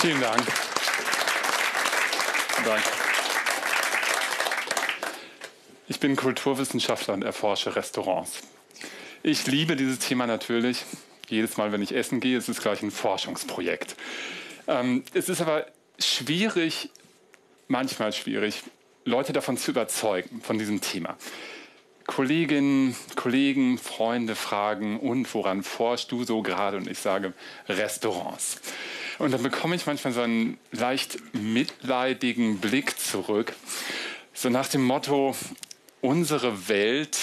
Vielen Dank. Danke. Ich bin Kulturwissenschaftler und erforsche Restaurants. Ich liebe dieses Thema natürlich. Jedes Mal, wenn ich essen gehe, ist es gleich ein Forschungsprojekt. Ähm, es ist aber schwierig, manchmal schwierig, Leute davon zu überzeugen, von diesem Thema. Kolleginnen, Kollegen, Freunde fragen, und woran forschst du so gerade? Und ich sage, Restaurants. Und dann bekomme ich manchmal so einen leicht mitleidigen Blick zurück, so nach dem Motto, unsere Welt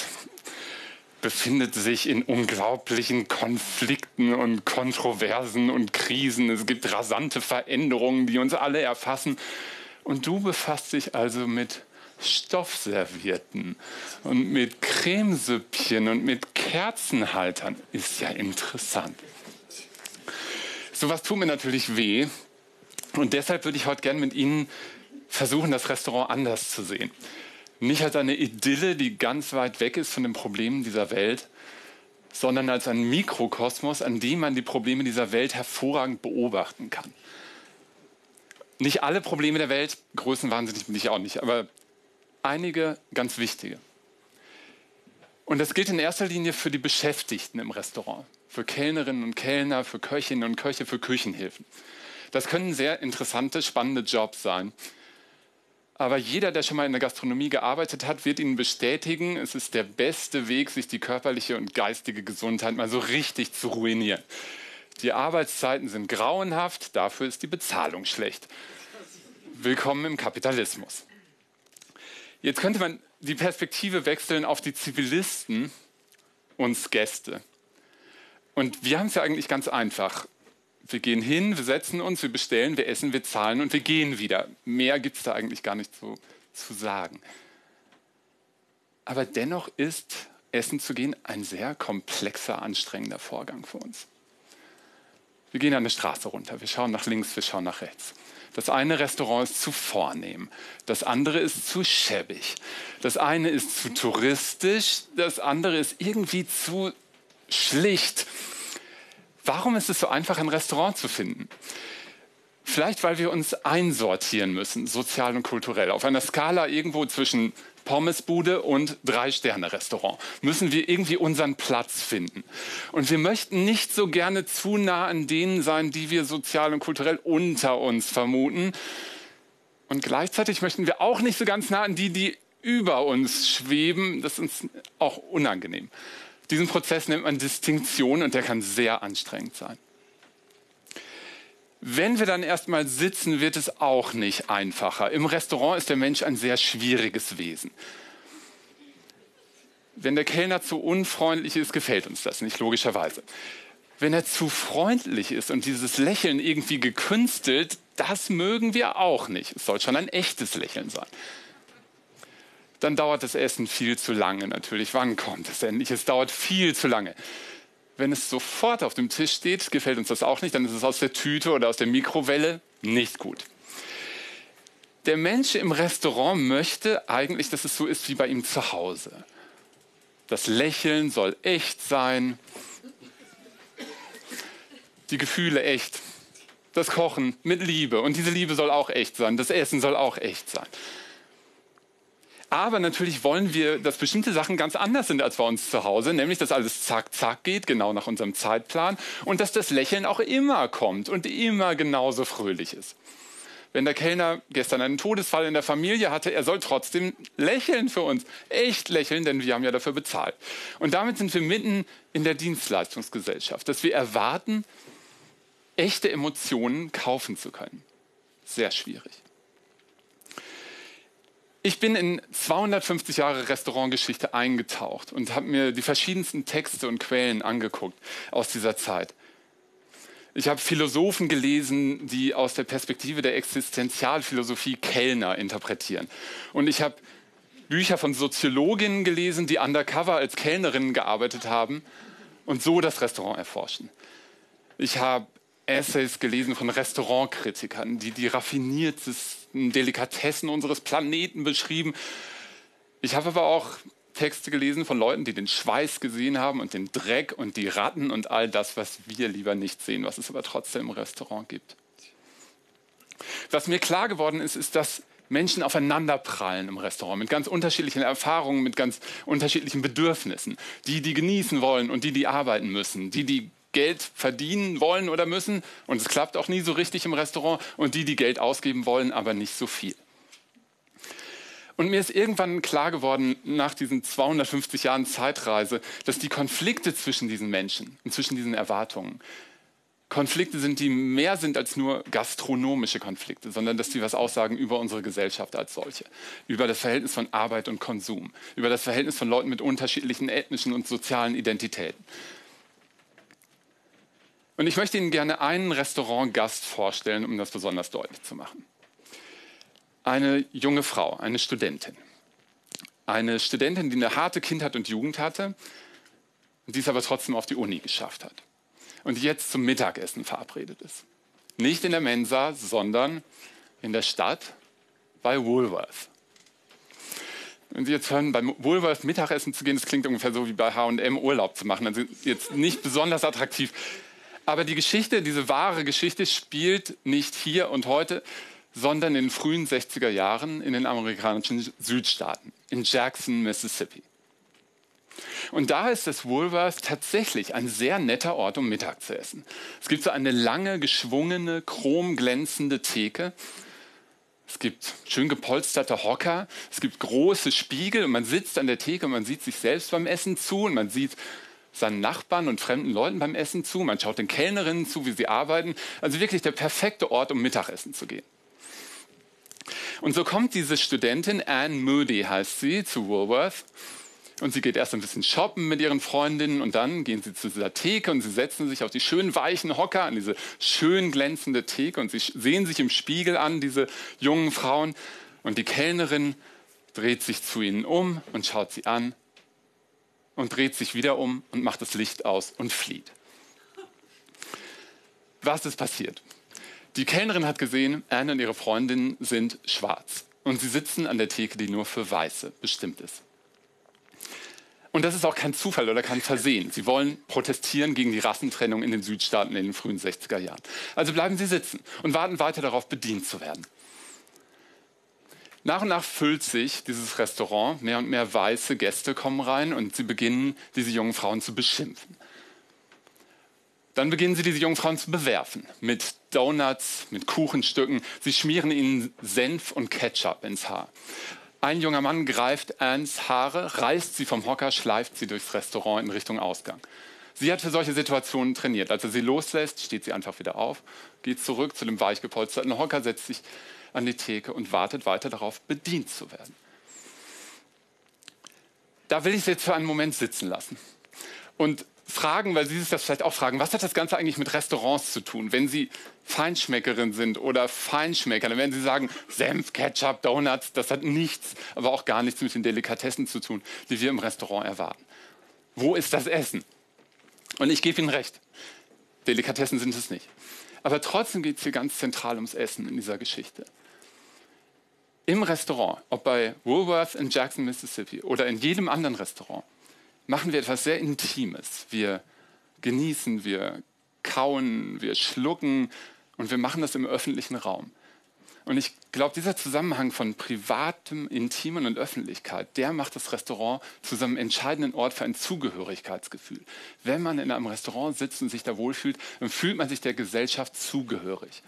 befindet sich in unglaublichen Konflikten und Kontroversen und Krisen. Es gibt rasante Veränderungen, die uns alle erfassen. Und du befasst dich also mit Stoffservierten und mit Cremesüppchen und mit Kerzenhaltern. Ist ja interessant. Sowas tut mir natürlich weh. Und deshalb würde ich heute gerne mit Ihnen versuchen, das Restaurant anders zu sehen. Nicht als eine Idylle, die ganz weit weg ist von den Problemen dieser Welt, sondern als ein Mikrokosmos, an dem man die Probleme dieser Welt hervorragend beobachten kann. Nicht alle Probleme der Welt, größenwahnsinnig bin ich auch nicht, aber einige ganz wichtige. Und das gilt in erster Linie für die Beschäftigten im Restaurant, für Kellnerinnen und Kellner, für Köchinnen und Köche, für Küchenhilfen. Das können sehr interessante, spannende Jobs sein. Aber jeder, der schon mal in der Gastronomie gearbeitet hat, wird Ihnen bestätigen, es ist der beste Weg, sich die körperliche und geistige Gesundheit mal so richtig zu ruinieren. Die Arbeitszeiten sind grauenhaft, dafür ist die Bezahlung schlecht. Willkommen im Kapitalismus. Jetzt könnte man die Perspektive wechseln auf die Zivilisten, uns Gäste. Und wir haben es ja eigentlich ganz einfach. Wir gehen hin, wir setzen uns, wir bestellen, wir essen, wir zahlen und wir gehen wieder. Mehr gibt es da eigentlich gar nicht zu, zu sagen. Aber dennoch ist Essen zu gehen ein sehr komplexer, anstrengender Vorgang für uns. Wir gehen eine Straße runter, wir schauen nach links, wir schauen nach rechts. Das eine Restaurant ist zu vornehm, das andere ist zu schäbig, das eine ist zu touristisch, das andere ist irgendwie zu schlicht Warum ist es so einfach, ein Restaurant zu finden? Vielleicht, weil wir uns einsortieren müssen, sozial und kulturell. Auf einer Skala irgendwo zwischen Pommesbude und Drei-Sterne-Restaurant müssen wir irgendwie unseren Platz finden. Und wir möchten nicht so gerne zu nah an denen sein, die wir sozial und kulturell unter uns vermuten. Und gleichzeitig möchten wir auch nicht so ganz nah an die, die über uns schweben. Das ist uns auch unangenehm. Diesen Prozess nennt man Distinktion und der kann sehr anstrengend sein. Wenn wir dann erstmal sitzen, wird es auch nicht einfacher. Im Restaurant ist der Mensch ein sehr schwieriges Wesen. Wenn der Kellner zu unfreundlich ist, gefällt uns das nicht, logischerweise. Wenn er zu freundlich ist und dieses Lächeln irgendwie gekünstelt, das mögen wir auch nicht. Es soll schon ein echtes Lächeln sein dann dauert das Essen viel zu lange natürlich. Wann kommt es endlich? Es dauert viel zu lange. Wenn es sofort auf dem Tisch steht, gefällt uns das auch nicht, dann ist es aus der Tüte oder aus der Mikrowelle nicht gut. Der Mensch im Restaurant möchte eigentlich, dass es so ist wie bei ihm zu Hause. Das Lächeln soll echt sein, die Gefühle echt, das Kochen mit Liebe und diese Liebe soll auch echt sein, das Essen soll auch echt sein. Aber natürlich wollen wir, dass bestimmte Sachen ganz anders sind als bei uns zu Hause, nämlich dass alles zack, zack geht, genau nach unserem Zeitplan und dass das Lächeln auch immer kommt und immer genauso fröhlich ist. Wenn der Kellner gestern einen Todesfall in der Familie hatte, er soll trotzdem lächeln für uns. Echt lächeln, denn wir haben ja dafür bezahlt. Und damit sind wir mitten in der Dienstleistungsgesellschaft, dass wir erwarten, echte Emotionen kaufen zu können. Sehr schwierig. Ich bin in 250 Jahre Restaurantgeschichte eingetaucht und habe mir die verschiedensten Texte und Quellen angeguckt aus dieser Zeit. Ich habe Philosophen gelesen, die aus der Perspektive der Existenzialphilosophie Kellner interpretieren. Und ich habe Bücher von Soziologinnen gelesen, die undercover als Kellnerinnen gearbeitet haben und so das Restaurant erforschen. Ich habe Essays gelesen von Restaurantkritikern, die die raffiniertesten Delikatessen unseres Planeten beschrieben. Ich habe aber auch Texte gelesen von Leuten, die den Schweiß gesehen haben und den Dreck und die Ratten und all das, was wir lieber nicht sehen, was es aber trotzdem im Restaurant gibt. Was mir klar geworden ist, ist, dass Menschen aufeinanderprallen im Restaurant mit ganz unterschiedlichen Erfahrungen, mit ganz unterschiedlichen Bedürfnissen. Die, die genießen wollen und die, die arbeiten müssen. Die, die Geld verdienen wollen oder müssen und es klappt auch nie so richtig im Restaurant und die, die Geld ausgeben wollen, aber nicht so viel. Und mir ist irgendwann klar geworden, nach diesen 250 Jahren Zeitreise, dass die Konflikte zwischen diesen Menschen und zwischen diesen Erwartungen Konflikte sind, die mehr sind als nur gastronomische Konflikte, sondern dass sie was aussagen über unsere Gesellschaft als solche, über das Verhältnis von Arbeit und Konsum, über das Verhältnis von Leuten mit unterschiedlichen ethnischen und sozialen Identitäten. Und ich möchte Ihnen gerne einen Restaurantgast vorstellen, um das besonders deutlich zu machen. Eine junge Frau, eine Studentin. Eine Studentin, die eine harte Kindheit und Jugend hatte, die es aber trotzdem auf die Uni geschafft hat und jetzt zum Mittagessen verabredet ist. Nicht in der Mensa, sondern in der Stadt bei Woolworth. Wenn Sie jetzt hören, beim Woolworth Mittagessen zu gehen, das klingt ungefähr so wie bei H&M Urlaub zu machen. Also jetzt nicht besonders attraktiv. Aber die Geschichte, diese wahre Geschichte spielt nicht hier und heute, sondern in den frühen 60er Jahren in den amerikanischen Südstaaten, in Jackson, Mississippi. Und da ist das Woolworth tatsächlich ein sehr netter Ort, um Mittag zu essen. Es gibt so eine lange, geschwungene, chromglänzende Theke. Es gibt schön gepolsterte Hocker. Es gibt große Spiegel und man sitzt an der Theke und man sieht sich selbst beim Essen zu und man sieht seinen Nachbarn und fremden Leuten beim Essen zu. Man schaut den Kellnerinnen zu, wie sie arbeiten. Also wirklich der perfekte Ort, um Mittagessen zu gehen. Und so kommt diese Studentin, Anne Moody heißt sie, zu Woolworth und sie geht erst ein bisschen shoppen mit ihren Freundinnen und dann gehen sie zu dieser Theke und sie setzen sich auf die schönen weichen Hocker an diese schön glänzende Theke und sie sehen sich im Spiegel an, diese jungen Frauen. Und die Kellnerin dreht sich zu ihnen um und schaut sie an und dreht sich wieder um und macht das Licht aus und flieht. Was ist passiert? Die Kellnerin hat gesehen, Anne und ihre Freundin sind schwarz und sie sitzen an der Theke, die nur für Weiße bestimmt ist. Und das ist auch kein Zufall oder kein Versehen. Sie wollen protestieren gegen die Rassentrennung in den Südstaaten in den frühen 60er Jahren. Also bleiben Sie sitzen und warten weiter darauf, bedient zu werden. Nach und nach füllt sich dieses Restaurant, mehr und mehr weiße Gäste kommen rein und sie beginnen, diese jungen Frauen zu beschimpfen. Dann beginnen sie, diese jungen Frauen zu bewerfen mit Donuts, mit Kuchenstücken. Sie schmieren ihnen Senf und Ketchup ins Haar. Ein junger Mann greift Anns Haare, reißt sie vom Hocker, schleift sie durchs Restaurant in Richtung Ausgang. Sie hat für solche Situationen trainiert. Als er sie loslässt, steht sie einfach wieder auf, geht zurück zu dem weich gepolsterten Hocker, setzt sich an die Theke und wartet weiter darauf, bedient zu werden. Da will ich Sie jetzt für einen Moment sitzen lassen und fragen, weil Sie sich das vielleicht auch fragen, was hat das Ganze eigentlich mit Restaurants zu tun? Wenn Sie Feinschmeckerin sind oder Feinschmecker, dann werden Sie sagen, Senf, Ketchup, Donuts, das hat nichts, aber auch gar nichts mit den Delikatessen zu tun, die wir im Restaurant erwarten. Wo ist das Essen? Und ich gebe Ihnen recht, Delikatessen sind es nicht. Aber trotzdem geht es hier ganz zentral ums Essen in dieser Geschichte. Im Restaurant, ob bei Woolworth in Jackson, Mississippi oder in jedem anderen Restaurant, machen wir etwas sehr Intimes. Wir genießen, wir kauen, wir schlucken und wir machen das im öffentlichen Raum. Und ich glaube, dieser Zusammenhang von privatem, intimen und Öffentlichkeit, der macht das Restaurant zu seinem entscheidenden Ort für ein Zugehörigkeitsgefühl. Wenn man in einem Restaurant sitzt und sich da wohlfühlt, dann fühlt man sich der Gesellschaft zugehörig.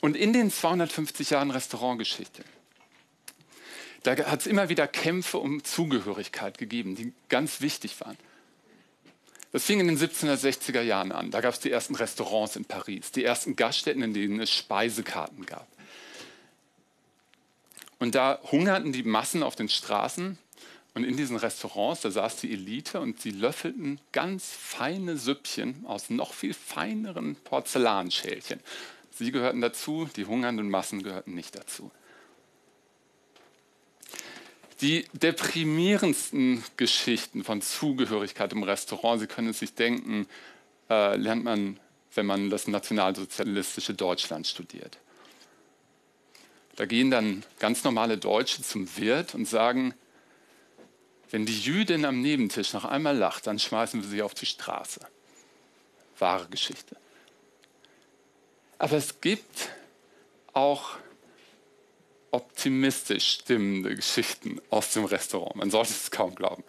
Und in den 250 Jahren Restaurantgeschichte da hat es immer wieder Kämpfe um Zugehörigkeit gegeben, die ganz wichtig waren. Das fing in den 1760er Jahren an. Da gab es die ersten Restaurants in Paris, die ersten Gaststätten, in denen es Speisekarten gab. Und da hungerten die Massen auf den Straßen und in diesen Restaurants, da saß die Elite und sie löffelten ganz feine Süppchen aus noch viel feineren Porzellanschälchen. Sie gehörten dazu, die hungernden Massen gehörten nicht dazu. Die deprimierendsten Geschichten von Zugehörigkeit im Restaurant, Sie können es sich denken, äh, lernt man, wenn man das nationalsozialistische Deutschland studiert. Da gehen dann ganz normale Deutsche zum Wirt und sagen, wenn die Jüdin am Nebentisch noch einmal lacht, dann schmeißen wir sie auf die Straße. Wahre Geschichte. Aber es gibt auch optimistisch stimmende Geschichten aus dem Restaurant. Man sollte es kaum glauben.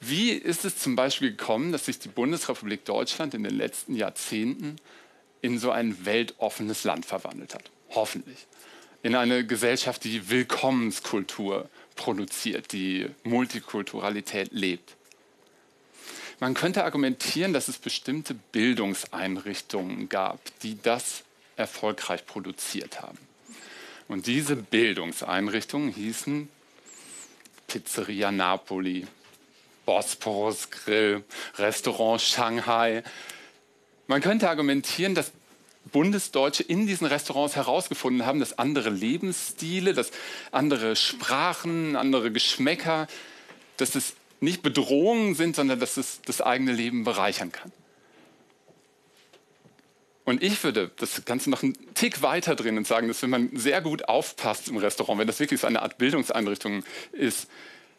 Wie ist es zum Beispiel gekommen, dass sich die Bundesrepublik Deutschland in den letzten Jahrzehnten in so ein weltoffenes Land verwandelt hat? Hoffentlich. In eine Gesellschaft, die Willkommenskultur produziert, die Multikulturalität lebt. Man könnte argumentieren, dass es bestimmte Bildungseinrichtungen gab, die das erfolgreich produziert haben. Und diese Bildungseinrichtungen hießen Pizzeria Napoli, Bosporus Grill, Restaurant Shanghai. Man könnte argumentieren, dass Bundesdeutsche in diesen Restaurants herausgefunden haben, dass andere Lebensstile, dass andere Sprachen, andere Geschmäcker, dass es nicht Bedrohungen sind, sondern dass es das eigene Leben bereichern kann. Und ich würde das Ganze noch einen Tick weiter drehen und sagen, dass wenn man sehr gut aufpasst im Restaurant, wenn das wirklich so eine Art Bildungseinrichtung ist,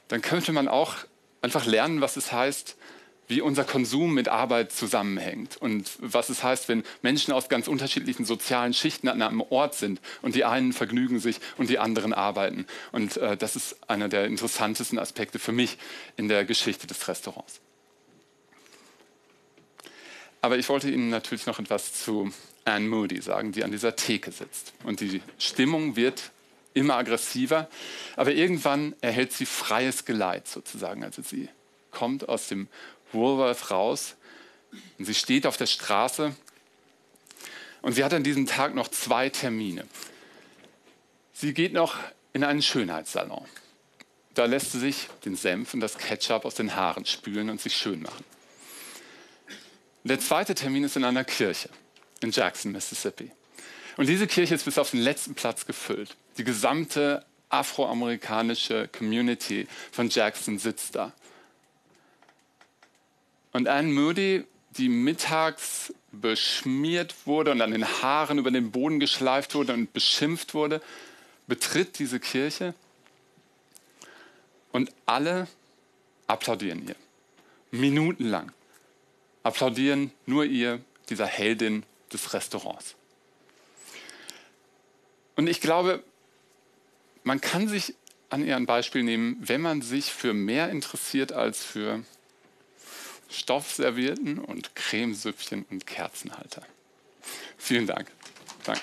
dann könnte man auch einfach lernen, was es heißt, wie unser Konsum mit Arbeit zusammenhängt und was es heißt, wenn Menschen aus ganz unterschiedlichen sozialen Schichten an einem Ort sind und die einen vergnügen sich und die anderen arbeiten. Und äh, das ist einer der interessantesten Aspekte für mich in der Geschichte des Restaurants. Aber ich wollte Ihnen natürlich noch etwas zu Anne Moody sagen, die an dieser Theke sitzt. Und die Stimmung wird immer aggressiver, aber irgendwann erhält sie freies Geleit sozusagen. Also sie kommt aus dem Woolworth raus und sie steht auf der Straße und sie hat an diesem Tag noch zwei Termine. Sie geht noch in einen Schönheitssalon. Da lässt sie sich den Senf und das Ketchup aus den Haaren spülen und sich schön machen. Der zweite Termin ist in einer Kirche in Jackson, Mississippi. Und diese Kirche ist bis auf den letzten Platz gefüllt. Die gesamte afroamerikanische Community von Jackson sitzt da. Und Anne Moody, die mittags beschmiert wurde und an den Haaren über den Boden geschleift wurde und beschimpft wurde, betritt diese Kirche und alle applaudieren ihr. Minutenlang applaudieren nur ihr, dieser Heldin des Restaurants. Und ich glaube, man kann sich an ihr ein Beispiel nehmen, wenn man sich für mehr interessiert als für Stoffservierten und Cremesüppchen und Kerzenhalter. Vielen Dank. Danke.